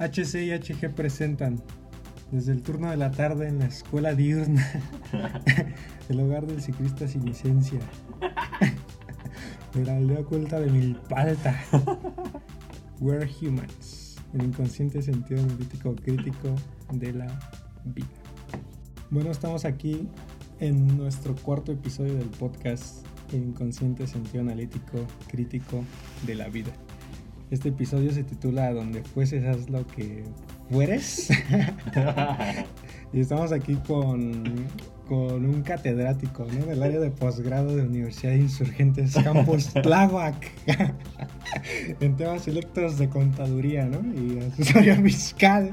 HC y HG presentan desde el turno de la tarde en la escuela diurna, el hogar del ciclista sin licencia, de la aldea oculta de Milpalta, We're Humans, el inconsciente sentido analítico crítico de la vida. Bueno, estamos aquí en nuestro cuarto episodio del podcast El inconsciente sentido analítico crítico de la vida. Este episodio se titula Donde fueses haz lo que fueres. y estamos aquí con, con un catedrático ¿no? del área de posgrado de Universidad de Insurgentes Campus Tláhuac en temas selectos de contaduría ¿no? y asesoría fiscal.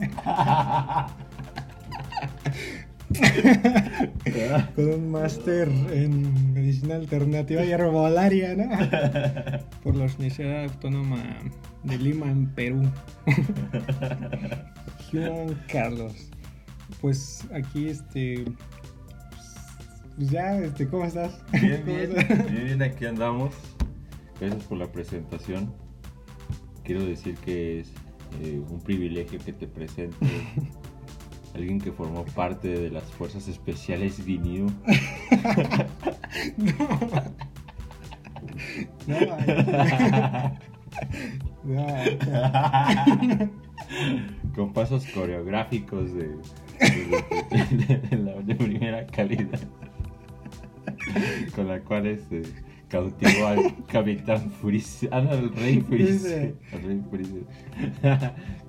con un máster en medicina alternativa y herbolaria, ¿no? Por la Universidad Autónoma de Lima, en Perú. Juan Carlos. Pues aquí, este. Pues ya, este, ¿cómo estás? Bien, ¿Cómo bien, estás? bien, bien, aquí andamos. Gracias por la presentación. Quiero decir que es eh, un privilegio que te presente alguien que formó parte de las fuerzas especiales DINIU. No, no, no. Con pasos coreográficos de, de- de la de primera calidad. Con la cual este, cautivó al capitán Freeze. Ah, no, al rey. Al Freeze.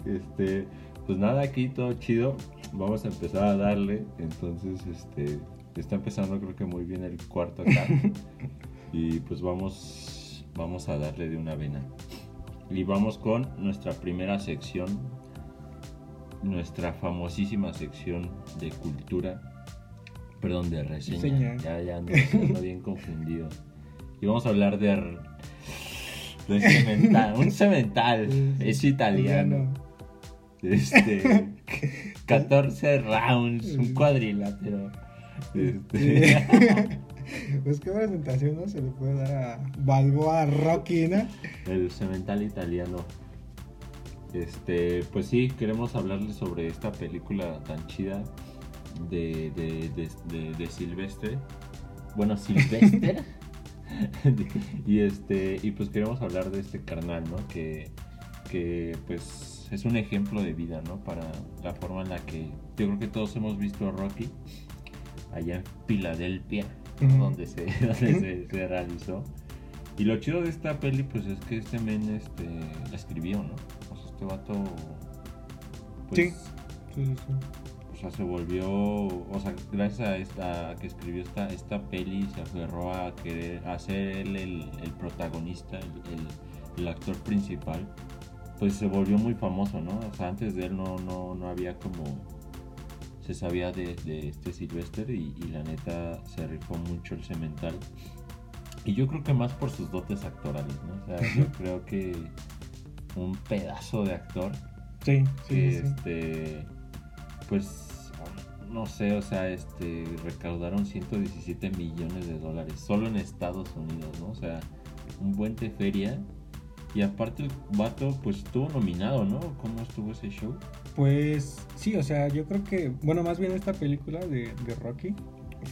Este, pues nada, aquí todo chido. Vamos a empezar a darle. Entonces, este, está empezando creo que muy bien el cuarto acá. Y pues vamos, vamos a darle de una vena. Y vamos con nuestra primera sección, nuestra famosísima sección de cultura, perdón, de reseña. Ya, ya ando, ando bien confundido. Y vamos a hablar de, de cemental, un cemental, es italiano. Este, 14 rounds, un cuadrilátero. Este, Pues qué presentación no se le puede dar a Balboa Rocky, ¿no? El cemental italiano. Este, pues sí, queremos hablarles sobre esta película tan chida de, de, de, de- de Silvestre. Bueno, Silvestre. y este, y pues queremos hablar de este carnal, ¿no? Que, que pues es un ejemplo de vida, ¿no? Para la forma en la que yo creo que todos hemos visto a Rocky allá en Filadelfia, donde, se, donde se, se realizó. Y lo chido de esta peli, pues es que este men este, la escribió, ¿no? O sea, este vato. Pues, Sí. Sí, sí, sí. O sea, se volvió. O sea, gracias a esta a que escribió esta, esta peli, se aferró a querer a ser él el, el protagonista, el, el- el actor principal. Pues se volvió muy famoso, ¿no? O sea, antes de él no, no, no había como. Se sabía de, de este Sylvester y, y la neta se rifó mucho el cemental. Y yo creo que más por sus dotes actorales, ¿no? O sea, yo creo que un pedazo de actor Sí, sí, que sí. este pues no sé, o sea, este recaudaron 117 millones de dólares solo en Estados Unidos, ¿no? O sea, un buen de feria. Y aparte el vato pues estuvo nominado, ¿no? ¿Cómo estuvo ese show? Pues sí, o sea, yo creo que, bueno, más bien esta película de, de Rocky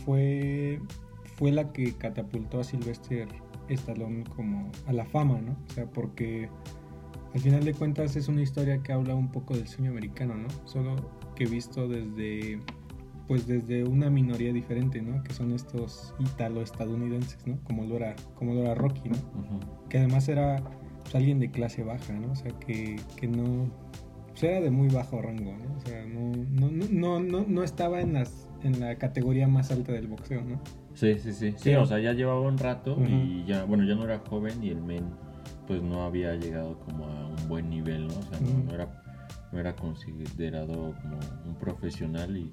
fue, fue la que catapultó a Sylvester Stallone como a la fama, ¿no? O sea, porque al final de cuentas es una historia que habla un poco del sueño americano, ¿no? Solo que visto desde, pues desde una minoría diferente, ¿no? Que son estos italo-estadounidenses, ¿no? Como lo era, como lo era Rocky, ¿no? Que además era pues, alguien de clase baja, ¿no? O sea, que, que no... pues, era de muy bajo rango, ¿no? O sea, no, no, no, no, no, estaba en, las, en la categoría más alta del boxeo, ¿no? Sí, sí, sí. Sí, o sea, ya llevaba un rato y ya, bueno, ya no era joven y el men pues no había llegado como a un buen nivel, ¿no? O sea, no, era, no era considerado como un profesional y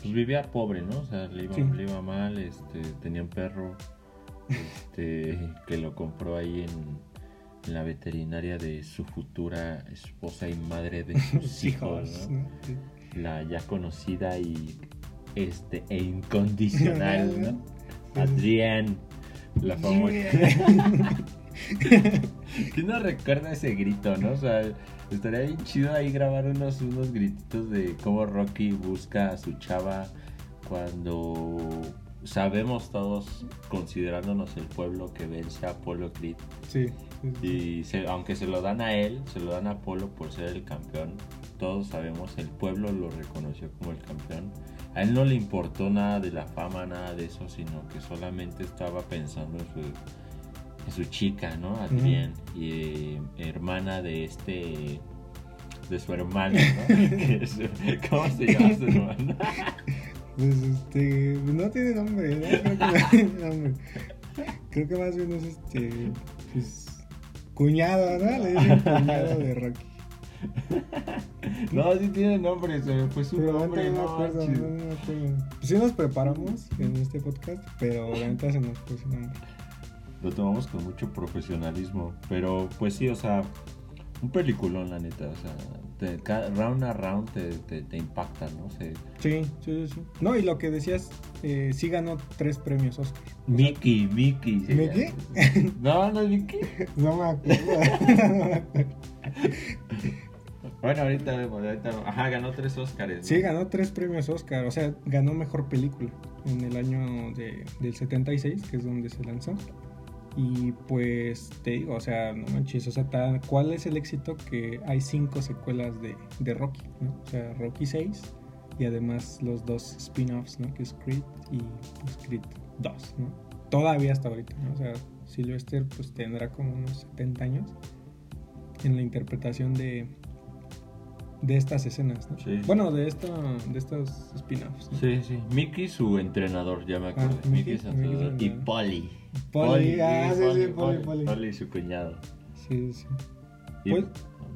pues vivía pobre, ¿no? O sea, le iba, Sí. le iba mal, este, tenía un perro este, que lo compró ahí en la veterinaria de su futura esposa y madre de sus hijos, ¿no? La ya conocida y este e incondicional, ¿no? Adrián, la famosa. ¿Quién no recuerda ese grito, no? O sea, estaría bien chido ahí grabar unos, unos grititos de cómo Rocky busca a su chava cuando sabemos todos, considerándonos el pueblo que vence a Apolo Creed. Sí. Y se- aunque se lo dan a él, se lo dan a Apolo por ser el campeón. Todos sabemos, el pueblo lo reconoció como el campeón. A él no le importó nada de la fama, nada de eso, sino que solamente estaba pensando en su, en su chica, ¿no? Adrián, y eh, hermana de este, de su hermano, ¿no? ¿Cómo se llama su hermano? Pues este. No tiene nombre, ¿no? Creo que no tiene nombre. Creo que más bien es este. Pues. Cuñado, ¿no? Le dicen cuñado de Rocky. No, sí tiene nombre, se me fue su Pero nombre, no me no, acuerdo, manches. no me acuerdo. Sí nos preparamos en este podcast, pero la neta se nos fue su nombre. lo tomamos con mucho profesionalismo. Pero pues sí, o sea, un peliculón, la neta. O sea, te- round a round te, te, te impacta, ¿no? Se- Sí, sí, sí. No, y lo que decías, eh, sí ganó tres premios Oscar. Mickey, Mickey. se ¿Mickey? llama. No, no es Mickey. No me acuerdo. Bueno, ahorita vemos, ahorita. Ajá, ganó tres Oscars. ¿no? Sí, ganó tres premios Oscar, o sea, ganó mejor película en el año de, del 76, que es donde se lanzó. Y pues te digo, o sea, no manches, o sea, ta- ¿cuál es el éxito? Que hay cinco secuelas de, de Rocky, ¿no? O sea, Rocky 6 y además los dos spin-offs, ¿no? Que es Creed y pues, Creed 2, ¿no? Todavía hasta ahorita, ¿no? O sea, Sylvester pues tendrá como unos 70 años en la interpretación de, de estas escenas, ¿no? Sí. Bueno, de, esta, de estos spin-offs. ¿no? Sí, sí. Mickey, su entrenador, ya me acuerdo. Ah, Mickey, Mickey, su entrenador. Y. Polly. Polly, ah, sí, sí, Polly, Polly. Polly, su cuñado. Sí, sí. Y- Pues-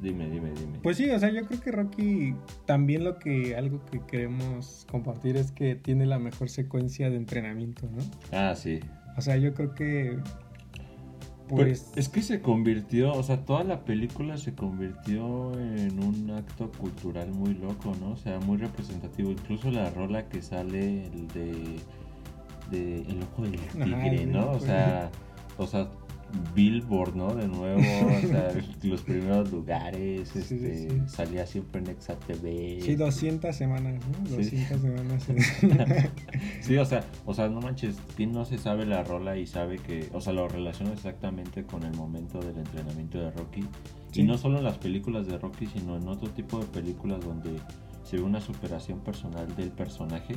dime, dime, dime. Pues sí, o sea, yo creo que Rocky también lo que algo que queremos compartir es que tiene la mejor secuencia de entrenamiento, ¿no? ah, sí. O sea, yo creo que Pues es que se convirtió, o sea, toda la película se convirtió en un acto cultural muy loco, ¿no? O sea, muy representativo. Incluso la rola que sale el de, de El Ojo del Tigre, ¿no? O sea, o sea, Billboard, ¿no? De nuevo, o sea, los primeros lugares, Sí, este, sí. salía siempre en Exa TV. sí 200 semanas, ¿no? Sí. 200 semanas. Sí, o sea, o sea, no manches, ¿quién no se sabe la rola y sabe que, o sea, lo relaciona exactamente con el momento del entrenamiento de Rocky? Y no solo en las películas de Rocky, sino en otro tipo de películas donde se ve una superación personal del personaje,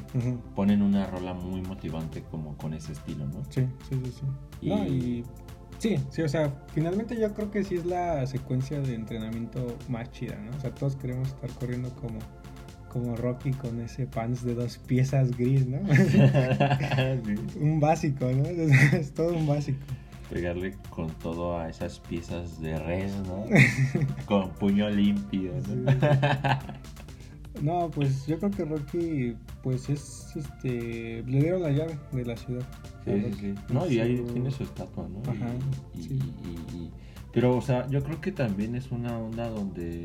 ponen una rola muy motivante como con ese estilo, ¿no? Sí, sí, sí, sí. Y- No, y sí, sí, o sea, finalmente yo creo que sí es la secuencia de entrenamiento más chida, ¿no? O sea, todos queremos estar corriendo como, como Rocky con ese pants de dos piezas gris, ¿no? Sí. un básico, ¿no? Es todo un básico. Pegarle con todo a esas piezas de res, ¿no? con puño limpio, ¿no? Sí. No, pues yo creo que Rocky, pues es, este, le dieron la llave de la ciudad. Sí, sí, sí. No, y ahí tiene su estatua, ¿no? Ajá, y, sí. y- y- pero, o sea, yo creo que también es una onda donde,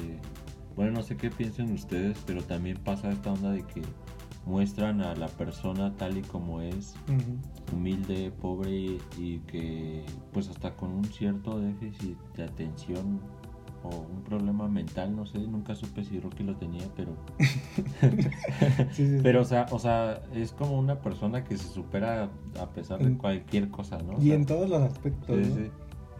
bueno, no sé qué piensen ustedes, pero también pasa esta onda de que muestran a la persona tal y como es, humilde, pobre y que, pues, hasta con un cierto déficit de atención o un problema mental, no sé, nunca supe si Rocky lo tenía, pero Sí, sí, sí. pero, o sea, o sea, es como una persona que se supera a pesar de cualquier cosa, ¿no? O y sea, en todos los aspectos, sí, ¿no? sí.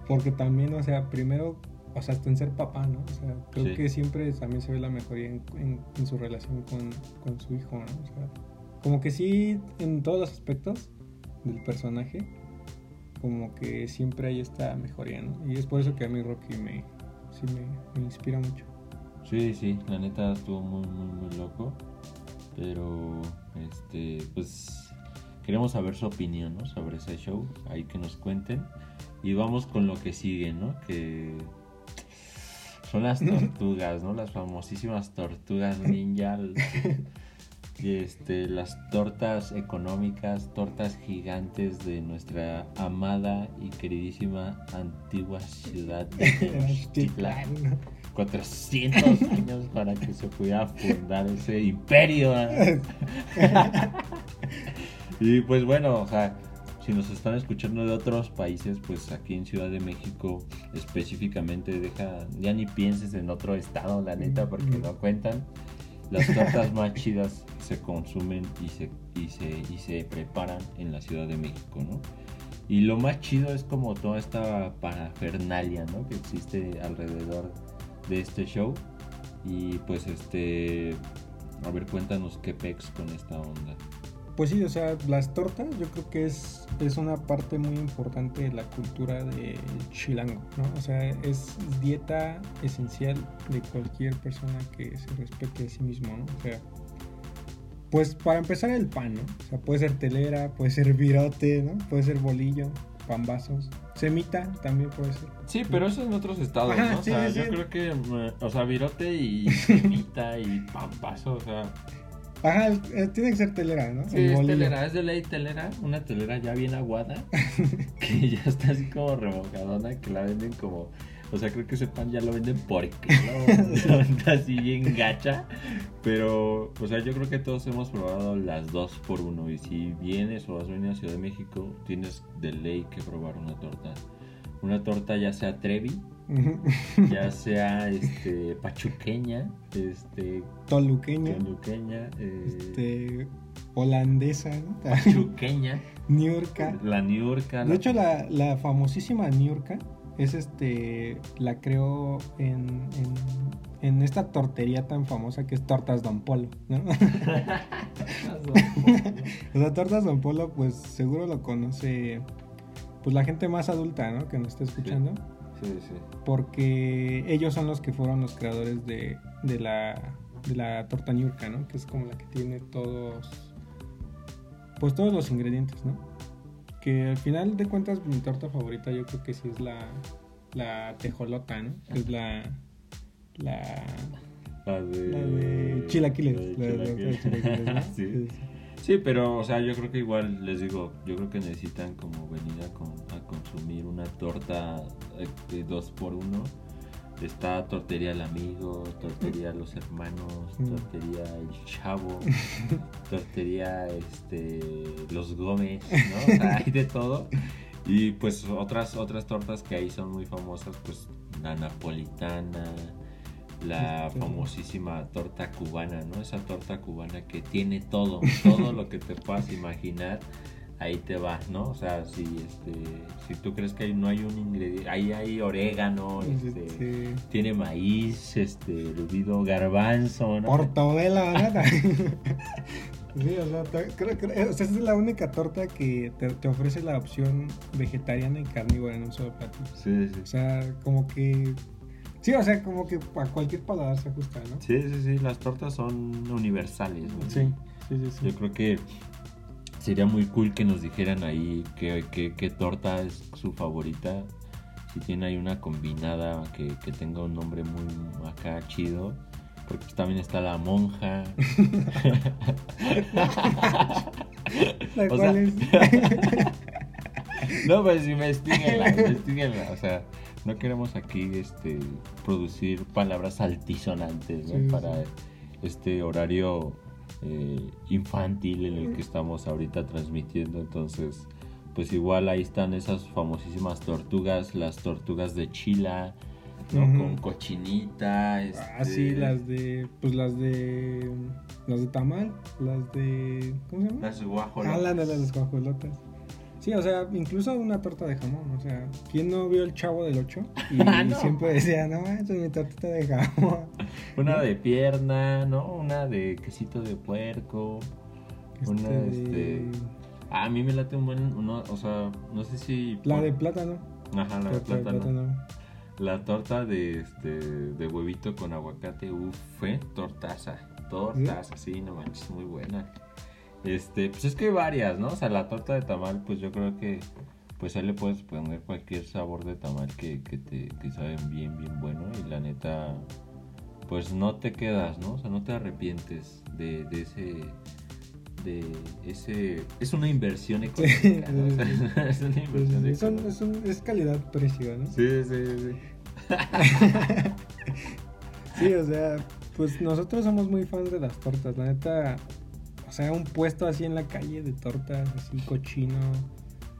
Porque también, o sea, primero, o sea, hasta en ser papá, ¿no? O sea, creo que siempre también se ve la mejoría en, en- en su relación con, con su hijo, ¿no? O sea, como que sí, en todos los aspectos del personaje, como que siempre hay esta mejoría, ¿no? Y es por eso que a mí Rocky me, sí me, me inspira mucho. Sí, sí, la neta estuvo muy, muy, muy loco. Pero, este, pues, queremos saber su opinión, ¿no? Sobre ese show, ahí que nos cuenten. Y vamos con lo que sigue, ¿no? Que son las tortugas, ¿no? Las famosísimas tortugas ninja. Y este, las tortas económicas, tortas gigantes de nuestra amada y queridísima antigua ciudad de Tenochtitlan. ¿no? 400 años para que se pudiera fundar ese imperio. ¿eh? y pues bueno, o sea, si nos están escuchando de otros países, pues aquí en Ciudad de México específicamente, deja, ya ni pienses en otro estado, la neta, porque no cuentan. Las tortas más chidas se consumen y se, y se, y se preparan en la Ciudad de México, ¿no? Y lo más chido es como toda esta parafernalia, ¿no? Que existe alrededor de este show. Y pues este, a ver, cuéntanos qué pex con esta onda. Pues sí, o sea, las tortas yo creo que es, es una parte muy importante de la cultura de chilango, ¿no? O sea, es dieta esencial de cualquier persona que se respete a sí mismo, ¿no? O sea, pues para empezar el pan, ¿no? O sea, puede ser telera, puede ser virote, ¿no? Puede ser bolillo, pambazos, semita también puede ser. Sí, pero eso en otros estados, Ajá, ¿no? O sea, sí, yo sí. creo que, eh, o sea, virote y semita y pampazo, o sea, Ajá, eh, tiene que ser telera, ¿no? sí, es bolillo. telera, es de ley telera, una telera ya bien aguada, que ya está así como revocadona, que la venden como, o sea, creo que ese pan ya lo venden por kilo, está así bien gacha, pero, o sea, yo creo que todos hemos probado las dos por uno, y si vienes o vas a venir a Ciudad de México, tienes de ley que probar una torta. Una torta ya sea Trevi. Ya sea este pachuqueña, este Toluqueña, toluqueña, eh, este, holandesa, ¿no? pachuqueña, Niurka. la niurca. De hecho, la, la famosísima Niurka es este, la creó en, en, en esta tortería tan famosa que es Tortas Don Polo, ¿no? o sea, Tortas Don Polo, pues seguro lo conoce, pues la gente más adulta, ¿no? Que nos está escuchando. sí, sí. porque ellos son los que fueron los creadores de, de la de la torta Niurka, ¿no? Que es como la que tiene todos pues todos los ingredientes, ¿no? Que al final de cuentas mi torta favorita yo creo que sí es la la tejolota, ¿no? Que es la la La de, la de chilaquiles, la de la de- la de chilaquiles. chilaquiles, ¿no? sí. Sí, sí. Pero, o sea, yo creo que igual, les digo, yo creo que necesitan como venir a, con- a consumir una torta eh, de dos por uno. Está Tortería el Amigo, Tortería Los Hermanos, Mm. Tortería El Chavo, Tortería este, Los Gómez, ¿no? O sea, hay de todo. Y pues otras, otras tortas que ahí son muy famosas, pues la napolitana, la famosísima torta cubana, ¿no? Esa torta cubana que tiene todo, todo lo que te puedas imaginar, ahí te va, ¿no? O sea, si este, si tú crees que no hay un ingrediente, ahí hay orégano, este, Sí. tiene maíz, este, hervido, garbanzo, ¿no? Portobelo, ¿no? Sí, o sea, te- creo, creo- o sea, esa es la única torta que te, te ofrece la opción vegetariana y carnívora en un solo platillo. Sí, sí. O sea, como que. Sí, o sea, como que a cualquier paladar se ajusta, ¿no? Sí, sí, sí, las tortas son universales, ¿no? Sí, sí, sí. sí. Yo creo que sería muy cool que nos dijeran ahí qué, qué- qué torta es su favorita. Si tiene ahí una combinada que, que tenga un nombre muy acá chido. Porque pues también está la monja. La cual es. No, pues investiguenla, investiguenla. O sea, no queremos aquí este producir palabras altisonantes para sí. este horario eh, infantil en el que estamos ahorita transmitiendo. Entonces, pues igual ahí están esas famosísimas tortugas, las tortugas de Chila, ¿no? Con cochinita. Ah, este, sí, las de. Pues las de. Las de tamal, las de. ¿Cómo se llama? Las guajolotas. Ah, las de las guajolotas. Sí, o sea, incluso una torta de jamón. O sea, ¿quién no vio el chavo del 8? Y Ah, no. siempre decía, no manches, mi tortita de jamón. Una de pierna, ¿no? Una de quesito de puerco. Una, de- este, a mí me late un buen, uno, o sea, no sé si... La de plátano. Ajá, la de Torta de plátano. La torta de, este, de huevito con aguacate, uff, fue tortaza. Tortaza, sí, no manches, muy buena. Este, pues es que hay varias, ¿no? O sea, la torta de tamal, pues yo creo que, pues ahí le puedes poner cualquier sabor de tamal que, que te que saben bien, bien bueno. Y la neta, pues no te quedas, ¿no? O sea, no te arrepientes de, de ese... De ese... Es una inversión económica, ¿no? O sea, es una inversión es, económica. es, un- es calidad-precio, ¿no? Sí, sí, sí. Sí, o sea, pues nosotros somos muy fans de las tortas. La neta, o sea, un puesto así en la calle de tortas, así cochino,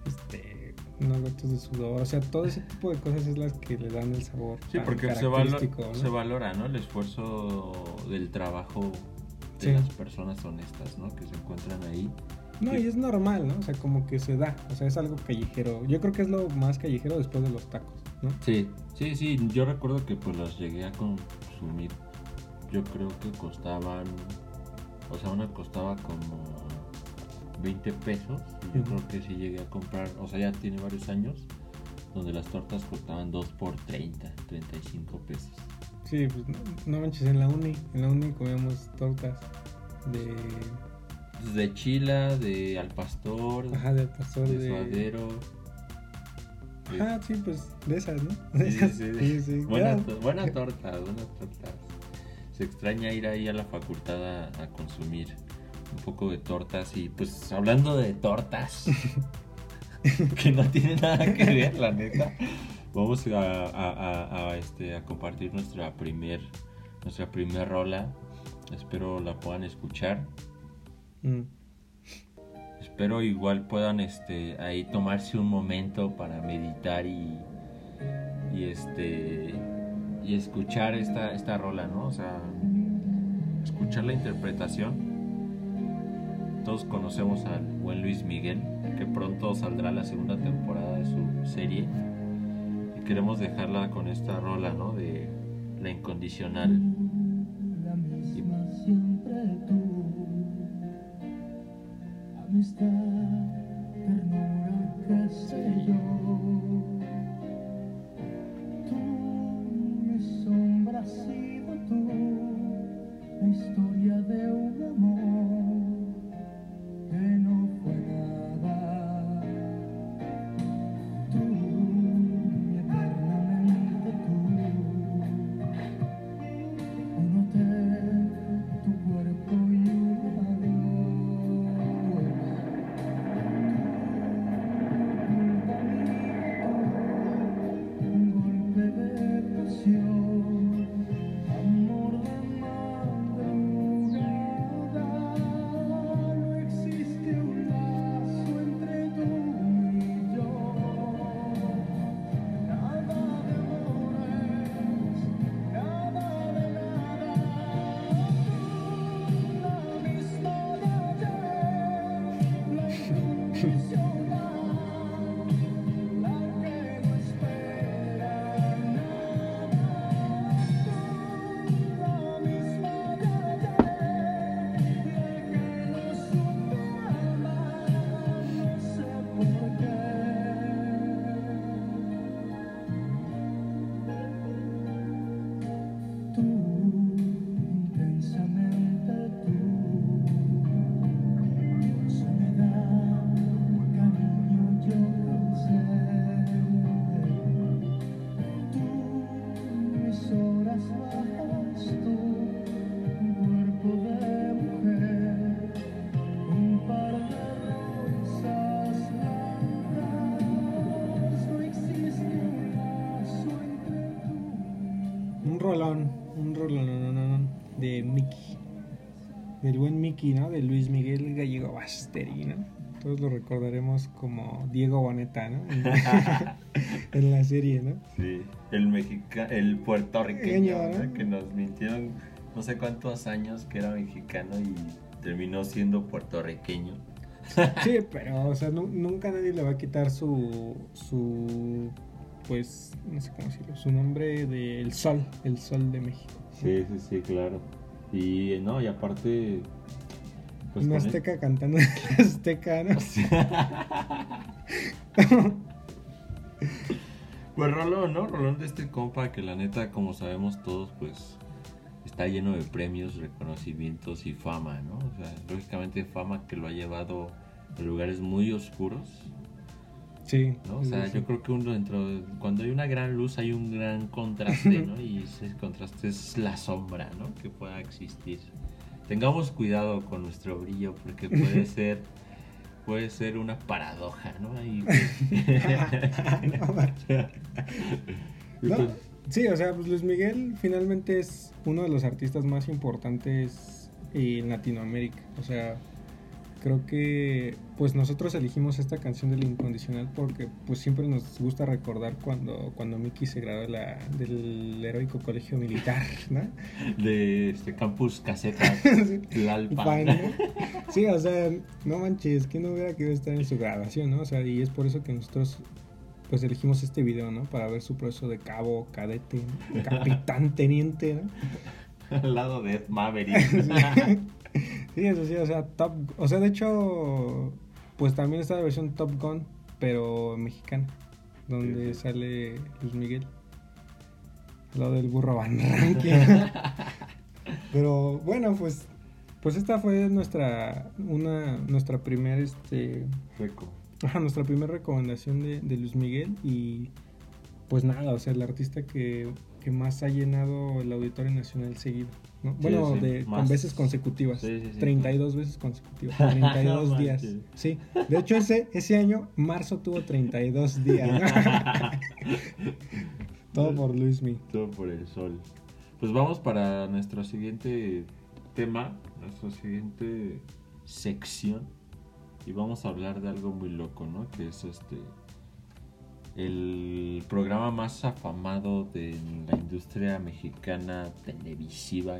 este, unas gotas de sudor, o sea, todo ese tipo de cosas es las que le dan el sabor. Sí, tan porque se, valo- característico, ¿no? se valora, ¿no? El esfuerzo del trabajo de Sí. las personas honestas, ¿no? Que se encuentran ahí. No, y es normal, ¿no? O sea, como que se da, o sea, es algo callejero. Yo creo que es lo más callejero después de los tacos, ¿no? Sí, sí, sí. Yo recuerdo que pues las llegué a consumir. Yo creo que costaban, o sea, una costaba como 20 pesos. Y yo creo que sí llegué a comprar, o sea, ya tiene varios años, donde las tortas costaban 2 por 30, 35 pesos. Sí, pues no, no manches, en la uni, en la uni comíamos tortas de, De chila, de al pastor, ajá, de pastor de de... suadero. de- Ajá, sí, pues de esas, ¿no? De Sí, esas, sí, sí, sí. Buena, buena torta, buenas tortas. Se extraña ir ahí a la facultad a, a consumir un poco de tortas y pues hablando de tortas, que no tiene nada que ver, la neta, vamos a, a- este, a compartir nuestra primer, nuestra primer rola. Espero la puedan escuchar. Mm. Espero igual puedan este ahí tomarse un momento para meditar y, y este y escuchar esta, esta rola, ¿no? O sea, escuchar la interpretación. Todos conocemos al buen Luis Miguel, que pronto saldrá la segunda temporada de su serie. Y queremos dejarla con esta rola, ¿no? De La Incondicional. Rolón, un rolón no, no, no, de Mickey. Del buen Mickey, ¿no? De Luis Miguel Gallego Basteri, ¿no? Todos lo recordaremos como Diego Boneta, ¿no? en la serie, ¿no? Sí, el mexica el puertorriqueño, ¿no? que nos mintieron no sé cuántos años que era mexicano y terminó siendo puertorriqueño. Sí, pero, o sea, nu- nunca nadie le va a quitar su, su, pues, no sé cómo decirlo, su nombre del sol, el sol de México. Sí, sí, sí, claro. Y no, y aparte pues Una azteca cantando en la azteca, ¿no? Pues Rolón, ¿no? Rolón de este compa que la neta, como sabemos todos, pues está lleno de premios, reconocimientos y fama, ¿no? O sea, lógicamente fama que lo ha llevado a lugares muy oscuros, Sí. ¿no? O sea, sí, yo creo que uno dentro, de- cuando hay una gran luz hay un gran contraste, ¿no? Y ese contraste es la sombra, ¿no? Que pueda existir. Tengamos cuidado con nuestro brillo porque puede ser, puede ser una paradoja, ¿no? Ahí, No, No, sí, o sea, pues Luis Miguel finalmente es uno de los artistas más importantes en Latinoamérica. O sea, creo que pues nosotros elegimos esta canción del incondicional porque pues siempre nos gusta recordar cuando, cuando Mickey se graduó la- del heroico colegio militar, ¿no? De este Campus Caseta, Sí. Tlalpan. Sí, o sea, no manches, que no hubiera querido estar en su graduación, ¿no? O sea, y es por eso que nosotros pues elegimos este video, ¿no? Para ver su proceso de cabo, cadete, capitán, teniente, ¿no? Al lado de Ed Maverick. Sí, eso sí, o sea, Top, o sea, de hecho, pues también está la versión Top Gun, pero mexicana, donde Sí, sale Luis Miguel, al lado del burro Van pero bueno, pues, pues esta fue nuestra, una, nuestra primera, este, Reco. ajá, nuestra primera recomendación de, de Luis Miguel y pues nada, o sea, el artista que, que más ha llenado el Auditorio Nacional seguido, Bueno, sí, de, con veces consecutivas, Sí, sí, sí. 32 veces consecutivas, 32 No días, sí. De hecho, ese, ese año, marzo tuvo 32 días. Todo por Luis Miguel. Todo por el sol. Pues vamos para nuestro siguiente tema, nuestra siguiente sección. Y vamos a hablar de algo muy loco, ¿no? Que es este. El programa más afamado de la industria mexicana televisiva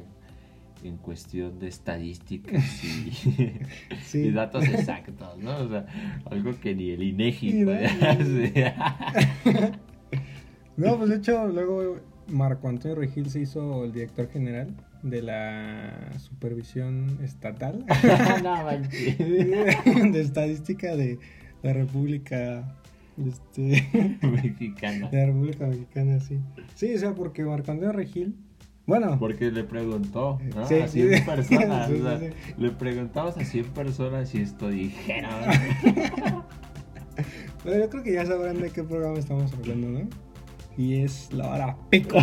en cuestión de estadísticas y, Sí. y datos exactos, ¿no? O sea, algo que ni el INEGI ¿no? podía hacer. No, pues de hecho, luego Marco Antonio Regil se hizo el director general de la supervisión estatal no de estadística de la República este, Mexicana. de la República Mexicana, sí. Sí, o sea, porque Marco Antonio Regil, bueno, Porque le preguntó ¿no? Sí, a 100 sí. personas. Sí, o sea, sí, Le preguntamos a 100 personas y esto dijeron. pero yo creo que ya sabrán de qué programa estamos hablando, ¿no? Y es la hora pico.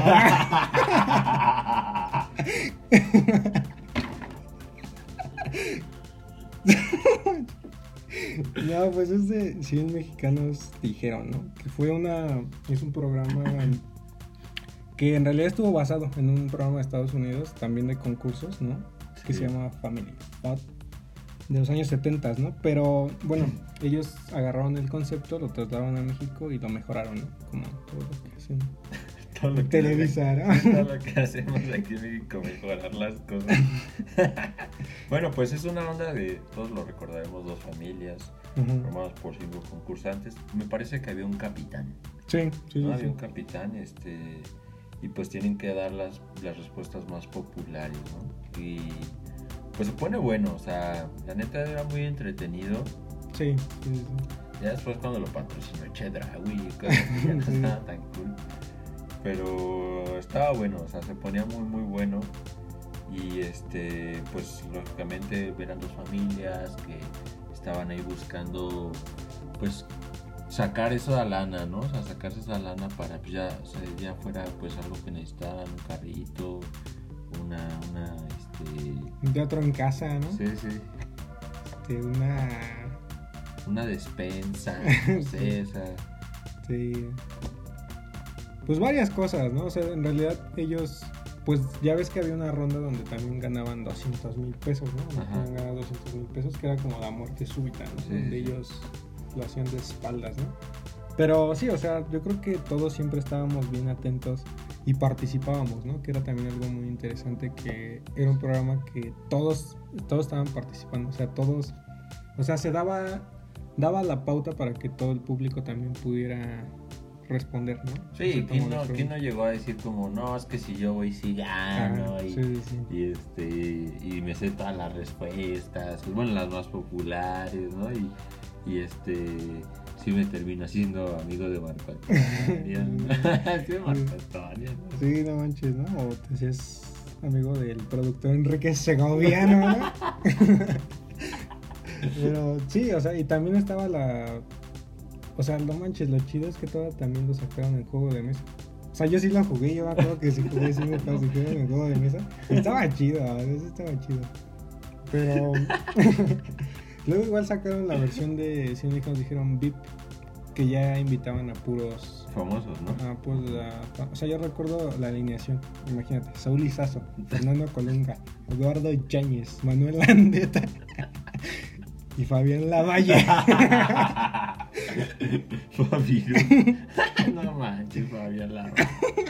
No, pues es de 100 mexicanos dijeron, ¿no? Que fue una. Es un programa que en realidad estuvo basado en un programa de Estados Unidos, también de concursos, ¿no? Que se llama Family Pot, de los años 70, ¿no? Pero bueno, ellos agarraron el concepto, lo trasladaron a México y lo mejoraron, ¿no? Como todo lo que hacen. todo, lo que Televisa, ¿no? todo lo que hacemos aquí en México, mejorar las cosas. bueno, pues es una onda de. Todos lo recordaremos: dos familias formadas por cinco concursantes. Me parece que había un capitán. Sí, sí, ¿no? sí, Había sí. un capitán, este, y pues tienen que dar las, las respuestas más populares, ¿no? Y pues se pone bueno, o sea, la neta era muy entretenido. Sí, sí, sí. Ya después cuando lo patrocinó Chedraui ya no estaba tan cool. Pero estaba bueno, o sea, se ponía muy muy bueno. Y este, pues lógicamente eran dos familias que estaban ahí buscando pues sacar esa lana, ¿no? O sea, sacarse esa lana para pues ya, o sea, ya fuera pues algo que necesitaban, un carrito, una, una, este, Un teatro en casa, ¿no? sí, sí, Este, una. una despensa, no sé, o sea, Sí. Pues varias cosas, ¿no? O sea, en realidad ellos, pues ya ves que había una ronda donde también ganaban 200 mil pesos, ¿no? Podían ganar 200 mil pesos, que era como la muerte súbita, ¿no? Sí, donde ellos lo hacían de espaldas, ¿no? Pero sí, o sea, yo creo que todos siempre estábamos bien atentos y participábamos, ¿no? Que era también algo muy interesante, que era un programa que todos, todos estaban participando, o sea, todos, o sea, se daba, daba la pauta para que todo el público también pudiera responder, ¿no? sí, ¿quién no, quién no llegó a decir como, no, es que si yo voy sí gano, Ah, y, sí, sí, y este, y me sé todas las respuestas, pues, bueno, las más populares, ¿no? Y, y este, sí me termino siendo amigo de Marco sí, de Marco Antonio, ¿no? Sí, no manches, ¿no? O te hacías amigo del productor Enrique Segoviano, ¿no? Pero sí, o sea, y también estaba la. O sea, no manches, lo chido es que todo también lo sacaron en juego de mesa. O sea, yo sí lo jugué, yo me acuerdo que sí jugué, sí me clasificaron en el juego de mesa. Estaba chido, a veces estaba chido. Pero. Luego igual sacaron la versión de. Si nos dijeron VIP, que ya invitaban a puros Famosos, ¿no? Ah, pues, la- o sea, yo recuerdo la alineación. Imagínate, Saúl Izazo, Fernando Colunga, Eduardo Yáñez, Manuel Landeta, y Fabián Lavalle. Fabián. no manches, Fabián Lava.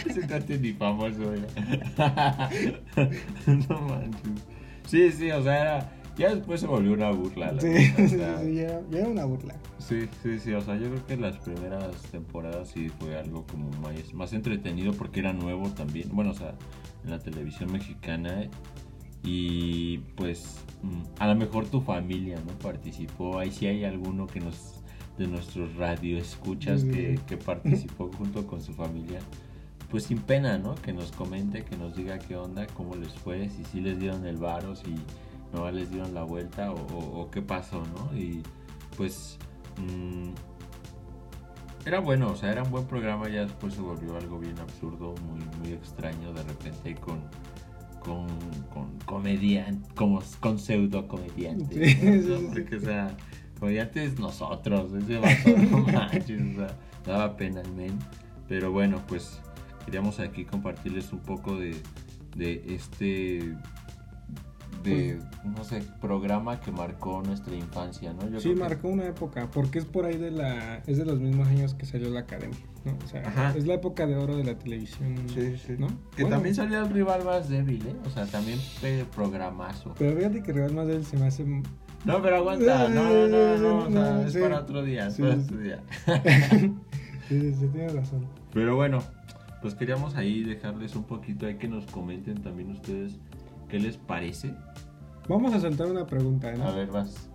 Ese cuate ni famoso no manches. Sí, sí, o sea, era. Ya después se volvió una burla. la Sí, o sí, sí, ya, ya era una burla. Sí, sí, sí, o sea, yo creo que las primeras temporadas sí fue algo como más, más entretenido porque era nuevo también, bueno, o sea, en la televisión mexicana y pues mm, a lo mejor tu familia, ¿no? Participó, ahí sí hay alguno que nos, de nuestros radioescuchas sí, que, participó junto con su familia, pues sin pena, ¿no? Que nos comente, que nos diga qué onda, cómo les fue, si sí les dieron el varo, si no les dieron la vuelta o, o- o qué pasó, ¿no? Y pues mm, era bueno, o sea, era un buen programa, ya después se volvió algo bien absurdo, muy, muy extraño de repente con con, con comediantes, como con pseudo comediantes, Sí, ¿no? sí, O sea, sí, porque sí. o sea, comediantes nosotros, ese vato, no manches, o sea, daba pena el men, pero bueno, pues queríamos aquí compartirles un poco de, de este de no sé programa que marcó nuestra infancia, ¿no? Yo Sí, creo que- marcó una época, porque es por ahí de la... Es de los mismos años que salió la academia, ¿no? O sea, Ajá. es la época de oro de la televisión, ¿no? Que Bueno, también salió el rival más débil, ¿eh? O sea, también programazo. Pero fíjate que Real Madrid se me hace... No, pero aguanta, no, no, no, no, o sea, es sí. para otro día, es Sí, para sí, otro día. Sí, sí, sí, tienes razón. Pero bueno, pues queríamos ahí dejarles un poquito, ahí que nos comenten también ustedes qué les parece. Vamos a soltar una pregunta, ¿no? A ver, vas.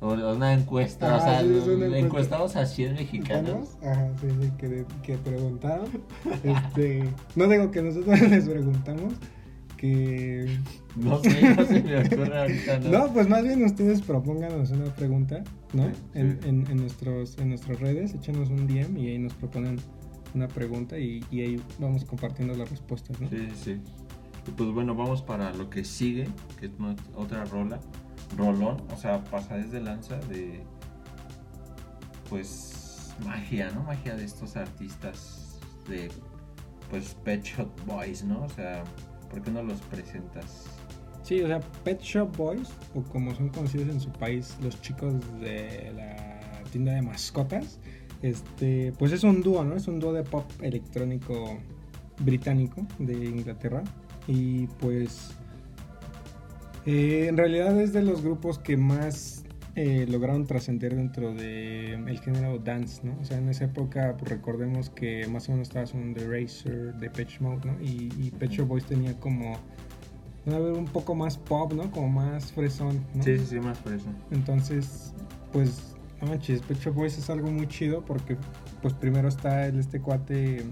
O- Una encuesta, o sea, sí, es una encuesta. encuestados a 100 mexicanos. Ajá, sí, sí, que, que preguntaron. Este, no digo que nosotros les preguntamos, que... No sé, no se me ocurre ahorita, ¿no? No, pues más bien ustedes propónganos una pregunta, ¿no? Sí, sí. En, en- en nuestros, en nuestras redes, échenos un DM y ahí nos proponen una pregunta y, y ahí vamos compartiendo las respuestas, ¿no? Sí, sí. Y pues bueno, vamos para lo que sigue, que es otra rola. Rolón, o sea, pasajes de lanza de. Pues. magia, ¿no? Magia de estos artistas de. Pues Pet Shop Boys, ¿no? O sea, ¿por qué no los presentas? Sí, o sea, Pet Shop Boys, o como son conocidos en su país, los chicos de la tienda de mascotas, este, pues es un dúo, ¿no? Es un dúo de pop electrónico británico de Inglaterra. Y pues eh, en realidad es de los grupos que más eh, lograron trascender dentro del el género dance, ¿no? O sea, en esa época pues, recordemos que más o menos estaba sonando The Racer, The Pitch Mode, ¿no? Y, y Pet Boys tenía como a ver, un poco más pop, ¿no? Como más fresón, ¿no? Sí, sí, sí, más eso. Entonces, pues, no manches, Pet Boys es algo muy chido porque, pues, primero está el, este cuate,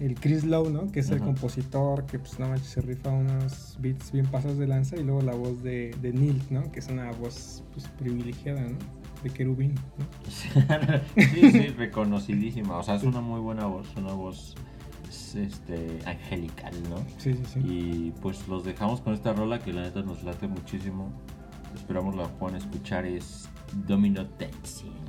el Chris Lowe, ¿no? Que es el compositor, que, pues, no manches, se rifa unos beats bien pasados de lanza. Y luego la voz de, de Neil, ¿no? Que es una voz, pues, privilegiada, ¿no? De querubín, ¿no? sí, sí, reconocidísima. O sea, es una muy buena voz, una voz este, angelical, ¿no? Sí, sí, sí. Y pues los dejamos con esta rola que la neta nos late muchísimo. Esperamos la puedan escuchar. Es Domino Dancing.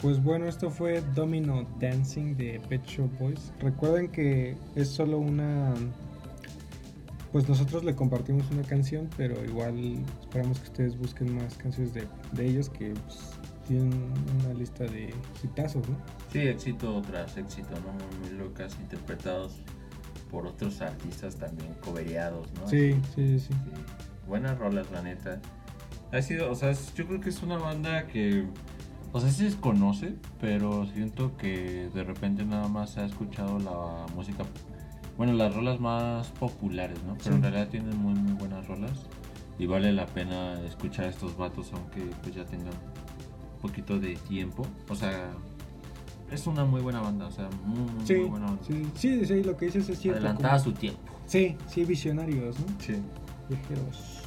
Pues bueno, esto fue Domino Dancing de Pet Shop Boys. Recuerden que es solo una. Pues nosotros le compartimos una canción, pero igual esperamos que ustedes busquen más canciones de, de ellos que pues, tienen una lista de hitazos, ¿no? Sí, éxito tras éxito, ¿no? Muy, muy locas, interpretados por otros artistas también, cobereados, ¿no? Sí, sí, sí. sí. Buenas rolas, la neta. Ha sido, o sea, yo creo que es una banda que, o sea, sí se desconoce, pero siento que de repente nada más se ha escuchado la música, bueno, las rolas más populares, ¿no? Pero en realidad tienen muy, muy buenas rolas y vale la pena escuchar a estos vatos, aunque pues ya tengan un poquito de tiempo. O sea, es una muy buena banda, o sea, muy, muy, Sí, muy buena banda. sí, sí, sí, lo que dices es cierto. Adelantada a como- su tiempo. Sí, sí, visionarios, ¿no? Sí. Viajeros.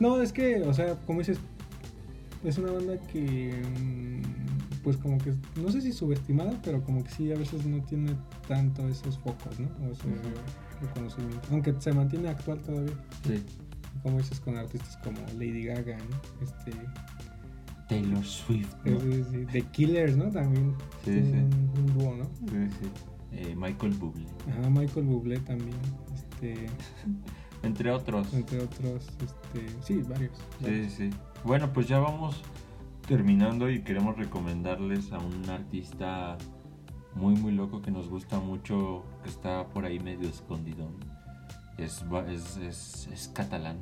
No, es que, o sea, como dices, es una banda que, mm, pues como que, no sé si subestimada, pero como que sí, a veces no tiene tanto esos focos, ¿no? O Ujú. reconocimiento. Aunque se mantiene actual todavía, Sí. como dices, con artistas como Lady Gaga, ¿no? Este, Taylor Swift, ¿no? sí, sí, sí, The Killers, ¿no? También Sí, sí. Un, un dúo, ¿no? Sí, sí. Eh, Michael Bublé, Ajá, Michael Bublé también, este, entre otros. entre otros, este, sí, varios. Sí, varios. sí. Bueno, pues ya vamos terminando y queremos recomendarles a un artista muy, muy loco que nos gusta mucho, que está por ahí medio escondido. Es, es, es, es catalán,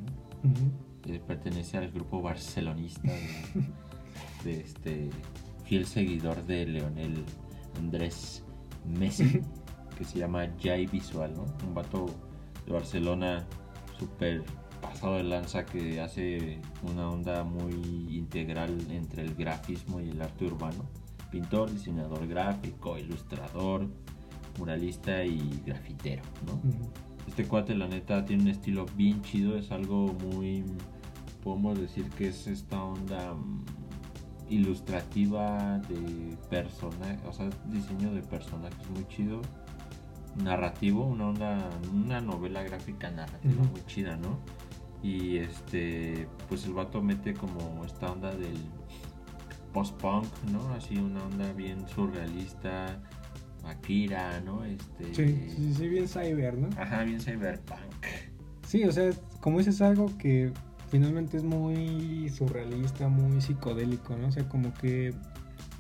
eh, pertenece al grupo barcelonista de, de este fiel seguidor de Leonel Andrés Messi, que se llama Jai Visual, ¿no? Un vato de Barcelona súper pasado de lanza que hace una onda muy integral entre el grafismo y el arte urbano. Pintor, diseñador gráfico, ilustrador, muralista y grafitero, ¿no? Este cuate, la neta, tiene un estilo bien chido. Es algo muy. Podemos decir que es esta onda mm, ilustrativa de personajes. O sea, diseño de personajes muy chido. Narrativo, una onda. Una novela gráfica narrativa muy chida, ¿no? Y este. Pues el vato mete como esta onda del post-punk, ¿no? Así una onda bien surrealista. Akira, ¿no? Este. Sí, sí, sí, bien cyber, ¿no? Ajá, bien cyberpunk. Sí, o sea, como dices algo que finalmente es muy surrealista, muy psicodélico, ¿no? O sea, como que,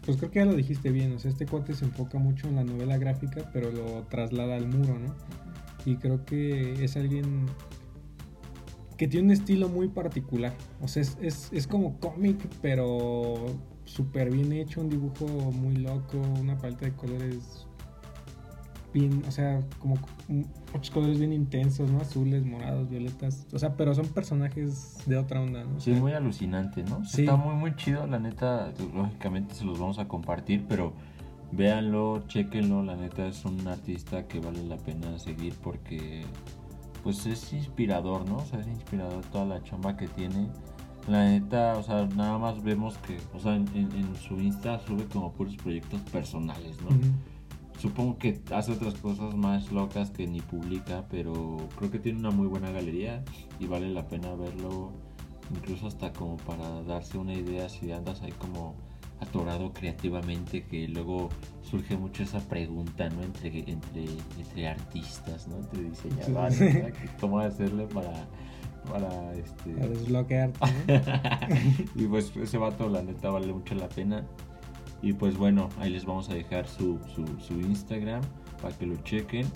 pues creo que ya lo dijiste bien, o sea, este cuate se enfoca mucho en la novela gráfica, pero lo traslada al muro, ¿no? Y creo que es alguien que tiene un estilo muy particular, o sea, es, es, es como cómic, pero súper bien hecho, un dibujo muy loco, una paleta de colores bien, o sea, como muchos colores bien intensos, ¿no? Azules, morados, violetas, o sea, pero son personajes de otra onda, ¿no? O Sí, sea, muy alucinante, ¿no? Sí. Está muy, muy chido, la neta. Lógicamente se los vamos a compartir, pero véanlo, chequenlo. La neta es un artista que vale la pena seguir porque, pues, es inspirador, ¿no? O sea, es inspirador toda la chamba que tiene. La neta, o sea, nada más vemos que, o sea, en, en- en su Insta sube como puros proyectos personales, ¿no? Supongo que hace otras cosas más locas que ni publica, pero creo que tiene una muy buena galería y vale la pena verlo, incluso hasta como para darse una idea si andas ahí como atorado creativamente, que luego surge mucho esa pregunta, ¿no? Entre, entre, entre artistas, ¿no? Entre diseñadores, Sí. ¿Cómo hacerle para, para este... A desbloquearte, ¿no? y pues ese vato la neta vale mucho la pena. Y pues bueno, ahí les vamos a dejar su, su, su Instagram para que lo chequen.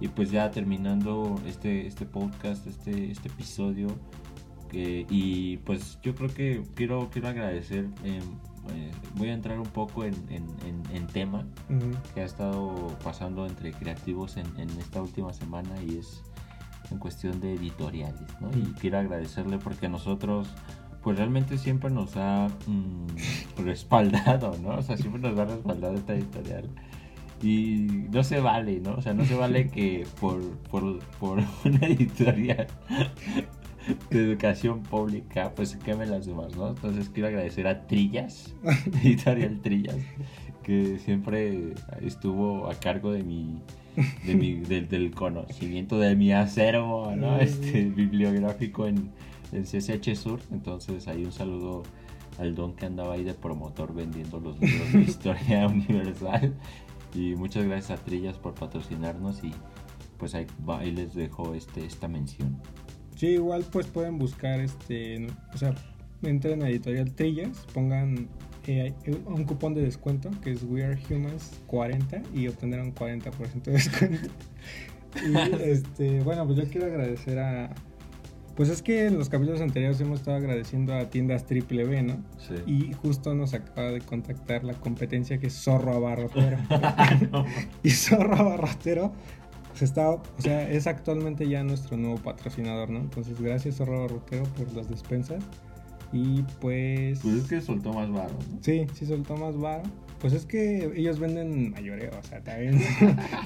Y pues ya terminando este, este podcast, este, este episodio. que- y pues yo creo que quiero, quiero agradecer. eh, eh, voy a entrar un poco en, en, en- en tema que ha estado pasando entre creativos en, esta última semana y es en cuestión de editoriales, ¿no? Y quiero agradecerle porque a nosotros, pues realmente siempre nos ha mm, respaldado, ¿no? O sea, siempre nos ha respaldado esta editorial. Y no se vale, ¿no? O sea, no se vale que por, por, por una editorial de educación pública, pues se quemen las demás, ¿no? Entonces quiero agradecer a Trillas, editorial Trillas, que siempre estuvo a cargo de mi, de mi del, del conocimiento de mi acervo, ¿no? Este bibliográfico en, en CCH Sur. Entonces ahí un saludo al don que andaba ahí de promotor vendiendo los libros de historia universal. Y muchas gracias a Trillas por patrocinarnos y pues ahí, ahí les dejo este, esta mención. Sí, igual pues pueden buscar este, o sea, entren a Editorial Trillas, pongan eh, un cupón de descuento que es We Are Humans 40 y obtendrán 40% de descuento. y este, bueno, pues yo quiero agradecer a pues es que en los capítulos anteriores hemos estado agradeciendo a tiendas Triple B, ¿no? Sí. Y justo nos acaba de contactar la competencia que es Zorro Abarrotero. y Zorro Abarrotero pues está, o sea, es actualmente ya nuestro nuevo patrocinador, ¿no? Entonces, gracias Zorro Abarrotero por las despensas. Y pues. Pues es que soltó más varo, ¿no? Sí, sí soltó más varo. Pues es que ellos venden mayoreo, o sea, también.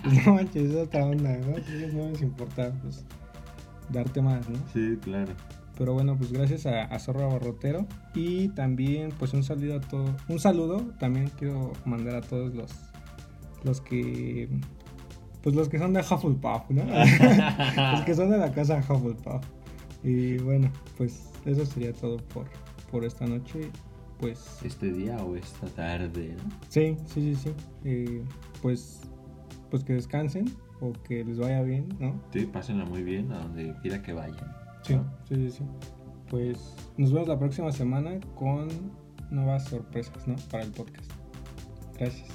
pues no manches, es otra onda, ¿no? Ellos no les importa, pues, darte más, ¿no? Sí, claro. Pero bueno, pues gracias a, a Zorro Abarrotero. Y también, pues un saludo a todos. Un saludo también quiero mandar a todos los, los que. Pues los que son de Hufflepuff, ¿no? los que son de la casa Hufflepuff. Y bueno, pues eso sería todo por, por esta noche. Pues Este día o esta tarde, ¿no? sí, sí, sí, sí. Eh, pues, pues que descansen o que les vaya bien, ¿no? Sí, pásenla muy bien a donde quiera que vayan. Sí, ¿no? sí, sí, sí. Pues nos vemos la próxima semana con nuevas sorpresas, ¿no? Para el podcast. Gracias.